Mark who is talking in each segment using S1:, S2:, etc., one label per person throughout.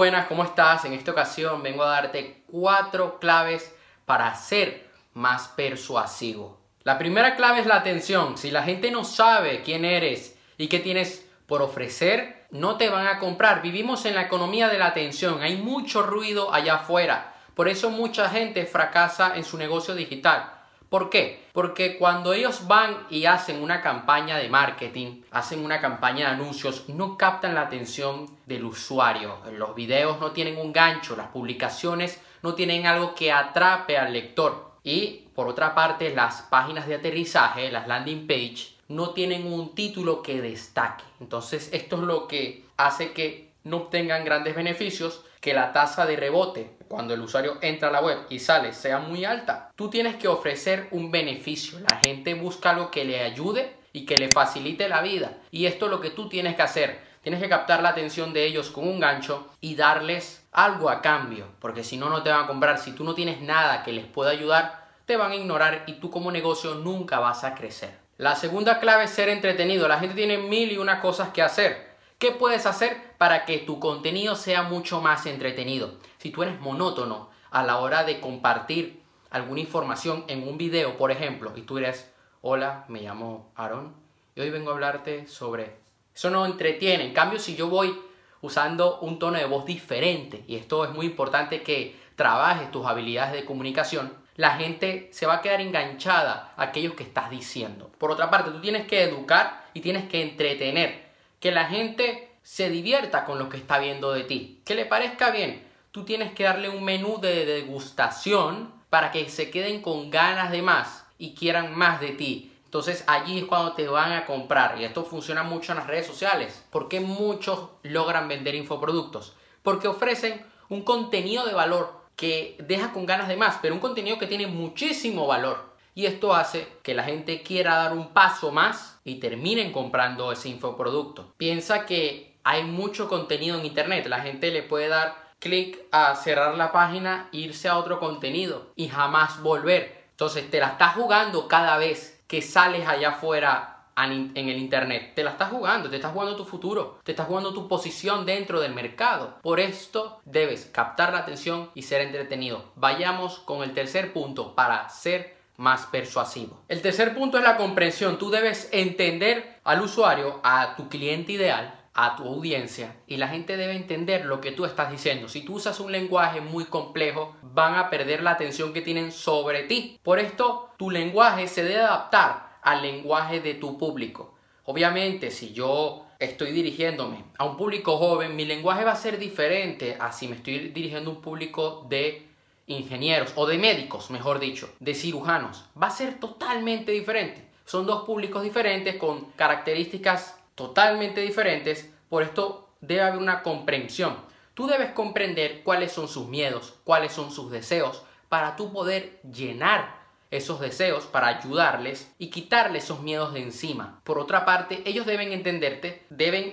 S1: buenas, ¿cómo estás? En esta ocasión vengo a darte cuatro claves para ser más persuasivo. La primera clave es la atención. Si la gente no sabe quién eres y qué tienes por ofrecer, no te van a comprar. Vivimos en la economía de la atención. Hay mucho ruido allá afuera. Por eso mucha gente fracasa en su negocio digital. ¿Por qué? Porque cuando ellos van y hacen una campaña de marketing, hacen una campaña de anuncios, no captan la atención del usuario. Los videos no tienen un gancho, las publicaciones no tienen algo que atrape al lector. Y por otra parte, las páginas de aterrizaje, las landing page, no tienen un título que destaque. Entonces, esto es lo que hace que no obtengan grandes beneficios, que la tasa de rebote cuando el usuario entra a la web y sale sea muy alta. Tú tienes que ofrecer un beneficio. La gente busca algo que le ayude y que le facilite la vida. Y esto es lo que tú tienes que hacer. Tienes que captar la atención de ellos con un gancho y darles algo a cambio. Porque si no, no te van a comprar. Si tú no tienes nada que les pueda ayudar, te van a ignorar y tú como negocio nunca vas a crecer. La segunda clave es ser entretenido. La gente tiene mil y una cosas que hacer. ¿Qué puedes hacer para que tu contenido sea mucho más entretenido? Si tú eres monótono a la hora de compartir alguna información en un video, por ejemplo, y tú eres, hola, me llamo Aaron y hoy vengo a hablarte sobre... Eso no entretiene. En cambio, si yo voy usando un tono de voz diferente, y esto es muy importante que trabajes tus habilidades de comunicación, la gente se va a quedar enganchada a aquello que estás diciendo. Por otra parte, tú tienes que educar y tienes que entretener que la gente se divierta con lo que está viendo de ti, que le parezca bien. Tú tienes que darle un menú de degustación para que se queden con ganas de más y quieran más de ti. Entonces allí es cuando te van a comprar y esto funciona mucho en las redes sociales. ¿Por qué muchos logran vender infoproductos? Porque ofrecen un contenido de valor que deja con ganas de más, pero un contenido que tiene muchísimo valor. Y esto hace que la gente quiera dar un paso más y terminen comprando ese infoproducto. Piensa que hay mucho contenido en internet. La gente le puede dar clic a cerrar la página, irse a otro contenido y jamás volver. Entonces te la estás jugando cada vez que sales allá afuera en el internet. Te la estás jugando, te estás jugando tu futuro, te estás jugando tu posición dentro del mercado. Por esto debes captar la atención y ser entretenido. Vayamos con el tercer punto para ser más persuasivo. El tercer punto es la comprensión. Tú debes entender al usuario, a tu cliente ideal, a tu audiencia y la gente debe entender lo que tú estás diciendo. Si tú usas un lenguaje muy complejo, van a perder la atención que tienen sobre ti. Por esto, tu lenguaje se debe adaptar al lenguaje de tu público. Obviamente, si yo estoy dirigiéndome a un público joven, mi lenguaje va a ser diferente a si me estoy dirigiendo a un público de ingenieros o de médicos, mejor dicho, de cirujanos, va a ser totalmente diferente. Son dos públicos diferentes con características totalmente diferentes, por esto debe haber una comprensión. Tú debes comprender cuáles son sus miedos, cuáles son sus deseos, para tú poder llenar esos deseos, para ayudarles y quitarles esos miedos de encima. Por otra parte, ellos deben entenderte, deben,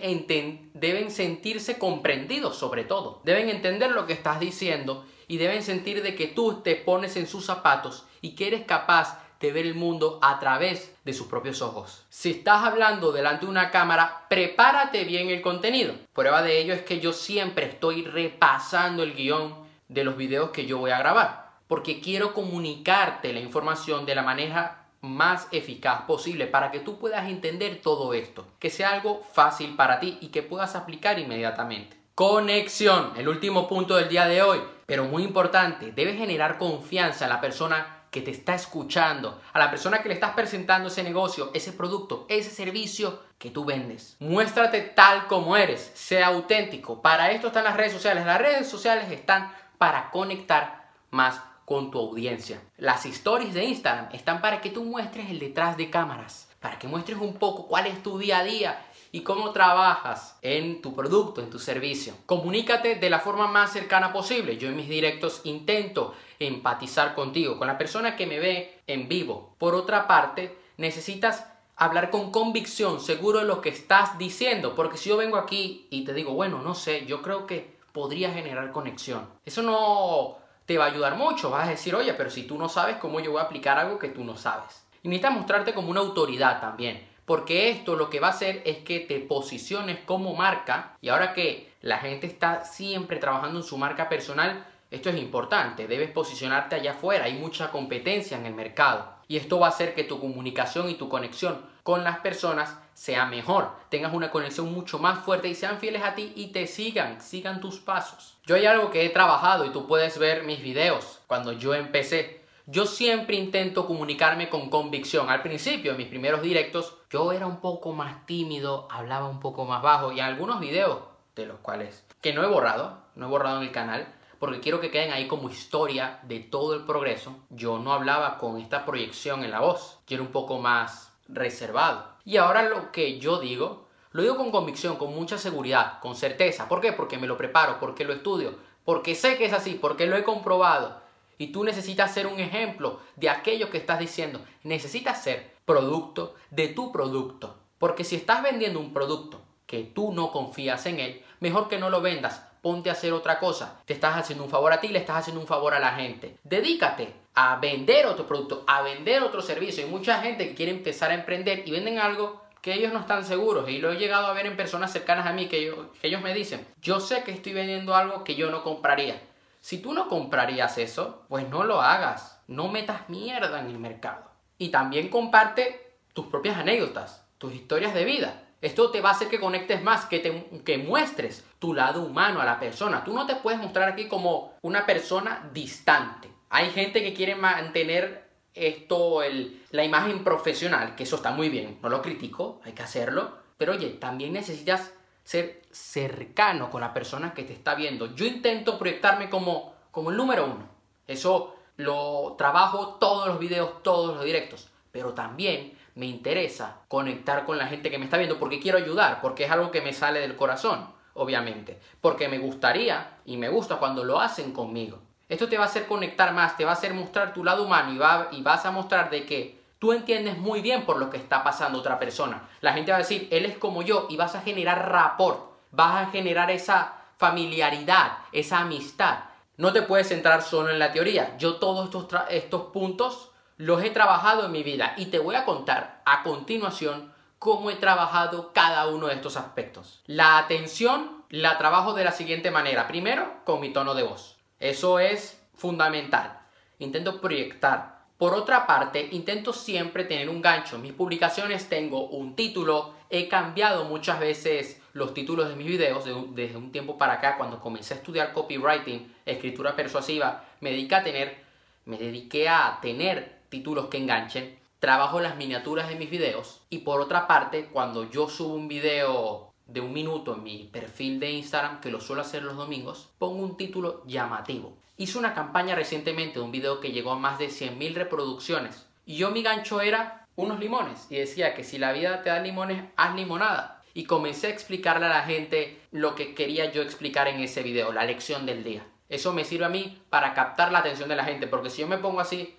S1: deben sentirse comprendidos sobre todo, deben entender lo que estás diciendo y deben sentir de que tú te pones en sus zapatos y que eres capaz de ver el mundo a través de sus propios ojos. Si estás hablando delante de una cámara, prepárate bien el contenido. Prueba de ello es que yo siempre estoy repasando el guion de los videos que yo voy a grabar, porque quiero comunicarte la información de la manera más eficaz posible para que tú puedas entender todo esto, que sea algo fácil para ti y que puedas aplicar inmediatamente. Conexión, el último punto del día de hoy, pero muy importante, debes generar confianza en la persona que te está escuchando, a la persona que le estás presentando ese negocio, ese producto, ese servicio que tú vendes. Muéstrate tal como eres, sea auténtico. Para esto están las redes sociales. Las redes sociales están para conectar más con tu audiencia. Las stories de Instagram están para que tú muestres el detrás de cámaras, para que muestres un poco cuál es tu día a día y cómo trabajas en tu producto, en tu servicio. Comunícate de la forma más cercana posible. Yo en mis directos intento empatizar contigo, con la persona que me ve en vivo. Por otra parte, necesitas hablar con convicción, seguro de lo que estás diciendo, porque si yo vengo aquí y te digo, bueno, no sé, yo creo que podría generar conexión. Eso no te va a ayudar mucho, vas a decir, oye, pero si tú no sabes cómo yo voy a aplicar algo que tú no sabes. Y necesitas mostrarte como una autoridad también porque esto lo que va a hacer es que te posiciones como marca. Y ahora que la gente está siempre trabajando en su marca personal, esto es importante, debes posicionarte allá afuera, hay mucha competencia en el mercado. Y esto va a hacer que tu comunicación y tu conexión con las personas sea mejor, tengas una conexión mucho más fuerte y sean fieles a ti y te sigan, sigan tus pasos. Yo hay algo que he trabajado y tú puedes ver mis videos. Cuando yo empecé. Yo siempre intento comunicarme con convicción. Al principio, en mis primeros directos, yo era un poco más tímido, hablaba un poco más bajo y en algunos videos, de los cuales que no he borrado, no he borrado en el canal, porque quiero que queden ahí como historia de todo el progreso. Yo no hablaba con esta proyección en la voz, yo era un poco más reservado. Y ahora lo que yo digo, lo digo con convicción, con mucha seguridad, con certeza. ¿Por qué? Porque me lo preparo, porque lo estudio, porque sé que es así, porque lo he comprobado. Y tú necesitas ser un ejemplo de aquello que estás diciendo. Necesitas ser producto de tu producto. Porque si estás vendiendo un producto que tú no confías en él, mejor que no lo vendas ponte a hacer otra cosa. Te estás haciendo un favor a ti, le estás haciendo un favor a la gente. Dedícate a vender otro producto, a vender otro servicio. Hay mucha gente que quiere empezar a emprender y venden algo que ellos no están seguros. Y lo he llegado a ver en personas cercanas a mí que, que ellos me dicen, yo sé que estoy vendiendo algo que yo no compraría. Si tú no comprarías eso, pues no lo hagas. No metas mierda en el mercado. Y también comparte tus propias anécdotas, tus historias de vida. Esto te va a hacer que conectes más, que, que muestres tu lado humano a la persona. Tú no te puedes mostrar aquí como una persona distante. Hay gente que quiere mantener esto, el, la imagen profesional, que eso está muy bien, no lo critico, hay que hacerlo. Pero oye, también necesitas ser cercano con la persona que te está viendo. Yo intento proyectarme como, como el número uno. Eso lo trabajo todos los videos, todos los directos. Pero también me interesa conectar con la gente que me está viendo porque quiero ayudar, porque es algo que me sale del corazón, obviamente. Porque me gustaría y me gusta cuando lo hacen conmigo. Esto te va a hacer conectar más, te va a hacer mostrar tu lado humano y, va, y vas a mostrar de que tú entiendes muy bien por lo que está pasando otra persona. La gente va a decir, él es como yo y vas a generar rapport, vas a generar esa familiaridad, esa amistad. No te puedes centrar solo en la teoría. Yo todos estos, estos puntos los he trabajado en mi vida y te voy a contar a continuación cómo he trabajado cada uno de estos aspectos. La atención la trabajo de la siguiente manera. Primero, con mi tono de voz. Eso es fundamental. Intento proyectar. Por otra parte, intento siempre tener un gancho. Mis publicaciones tengo un título. He cambiado muchas veces los títulos de mis videos desde un tiempo para acá. Cuando comencé a estudiar copywriting, escritura persuasiva, me dediqué a tener, me dediqué a tener títulos que enganchen, trabajo las miniaturas de mis videos y por otra parte, cuando yo subo un video de un minuto en mi perfil de Instagram, que lo suelo hacer los domingos, pongo un título llamativo. Hice una campaña recientemente un video que llegó a más de 100.000 reproducciones y yo mi gancho era unos limones y decía que si la vida te da limones, haz limonada. Y comencé a explicarle a la gente lo que quería yo explicar en ese video, la lección del día. Eso me sirve a mí para captar la atención de la gente, porque si yo me pongo así,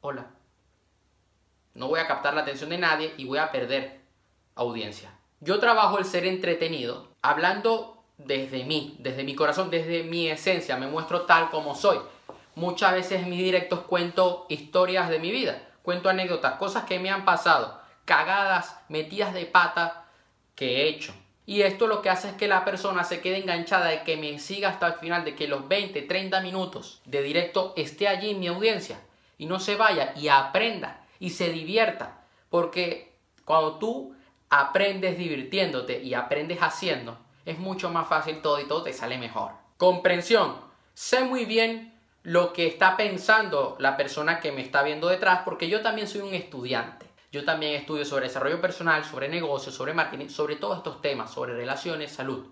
S1: hola. No voy a captar la atención de nadie y voy a perder audiencia. Yo trabajo el ser entretenido hablando desde mí, desde mi corazón, desde mi esencia, me muestro tal como soy. Muchas veces en mis directos cuento historias de mi vida, cuento anécdotas, cosas que me han pasado, cagadas, metidas de pata que he hecho. Y esto lo que hace es que la persona se quede enganchada y que me siga hasta el final, de que los 20, 30 minutos de directo esté allí en mi audiencia y no se vaya y aprenda y se divierta. Porque cuando tú aprendes divirtiéndote y aprendes haciendo, es mucho más fácil todo y todo te sale mejor. Comprensión. Sé muy bien lo que está pensando la persona que me está viendo detrás porque yo también soy un estudiante. Yo también estudio sobre desarrollo personal, sobre negocios, sobre marketing, sobre todos estos temas, sobre relaciones, salud.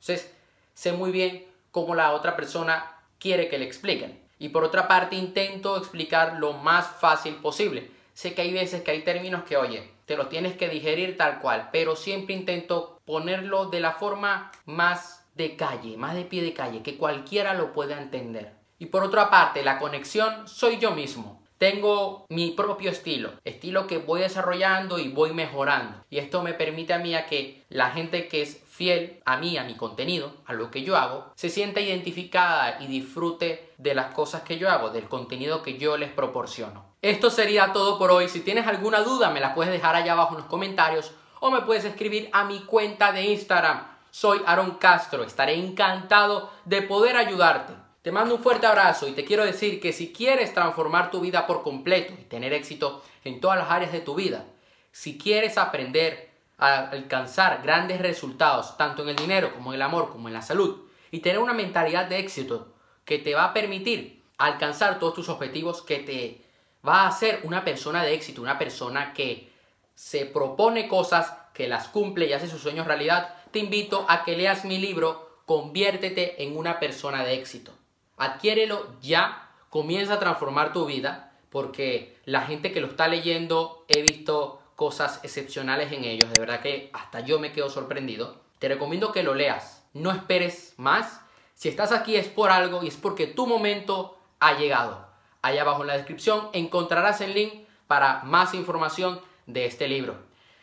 S1: Entonces, sé muy bien cómo la otra persona quiere que le expliquen. Y por otra parte intento explicar lo más fácil posible. Sé que hay veces que hay términos que, oye, te los tienes que digerir tal cual, pero siempre intento ponerlo de la forma más de calle, más de pie de calle, que cualquiera lo pueda entender. Y por otra parte, la conexión soy yo mismo. Tengo mi propio estilo, estilo que voy desarrollando y voy mejorando. Y esto me permite a mí a que la gente que es fiel a mí, a mi contenido, a lo que yo hago, se sienta identificada y disfrute de las cosas que yo hago, del contenido que yo les proporciono. Esto sería todo por hoy. Si tienes alguna duda, me la puedes dejar allá abajo en los comentarios o me puedes escribir a mi cuenta de Instagram. Soy Aaron Castro. Estaré encantado de poder ayudarte. Te mando un fuerte abrazo y te quiero decir que si quieres transformar tu vida por completo y tener éxito en todas las áreas de tu vida, si quieres aprender a alcanzar grandes resultados, tanto en el dinero como en el amor, como en la salud, y tener una mentalidad de éxito que te va a permitir alcanzar todos tus objetivos, que te va a hacer una persona de éxito, una persona que se propone cosas, que las cumple y hace sus sueños realidad, te invito a que leas mi libro Conviértete en una persona de éxito. Adquiérelo ya, comienza a transformar tu vida, porque la gente que lo está leyendo he visto cosas excepcionales en ellos, de verdad que hasta yo me quedo sorprendido. Te recomiendo que lo leas, no esperes más. Si estás aquí es por algo y es porque tu momento ha llegado. Allá abajo en la descripción encontrarás el link para más información de este libro.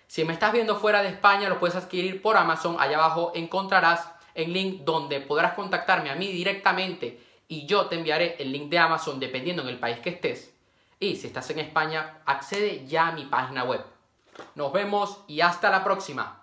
S1: Si me estás viendo fuera de España, lo puedes adquirir por Amazon. Allá abajo encontrarás el link donde podrás contactarme a mí directamente y yo te enviaré el link de Amazon dependiendo en el país que estés. Y si estás en España, accede ya a mi página web. Nos vemos y hasta la próxima.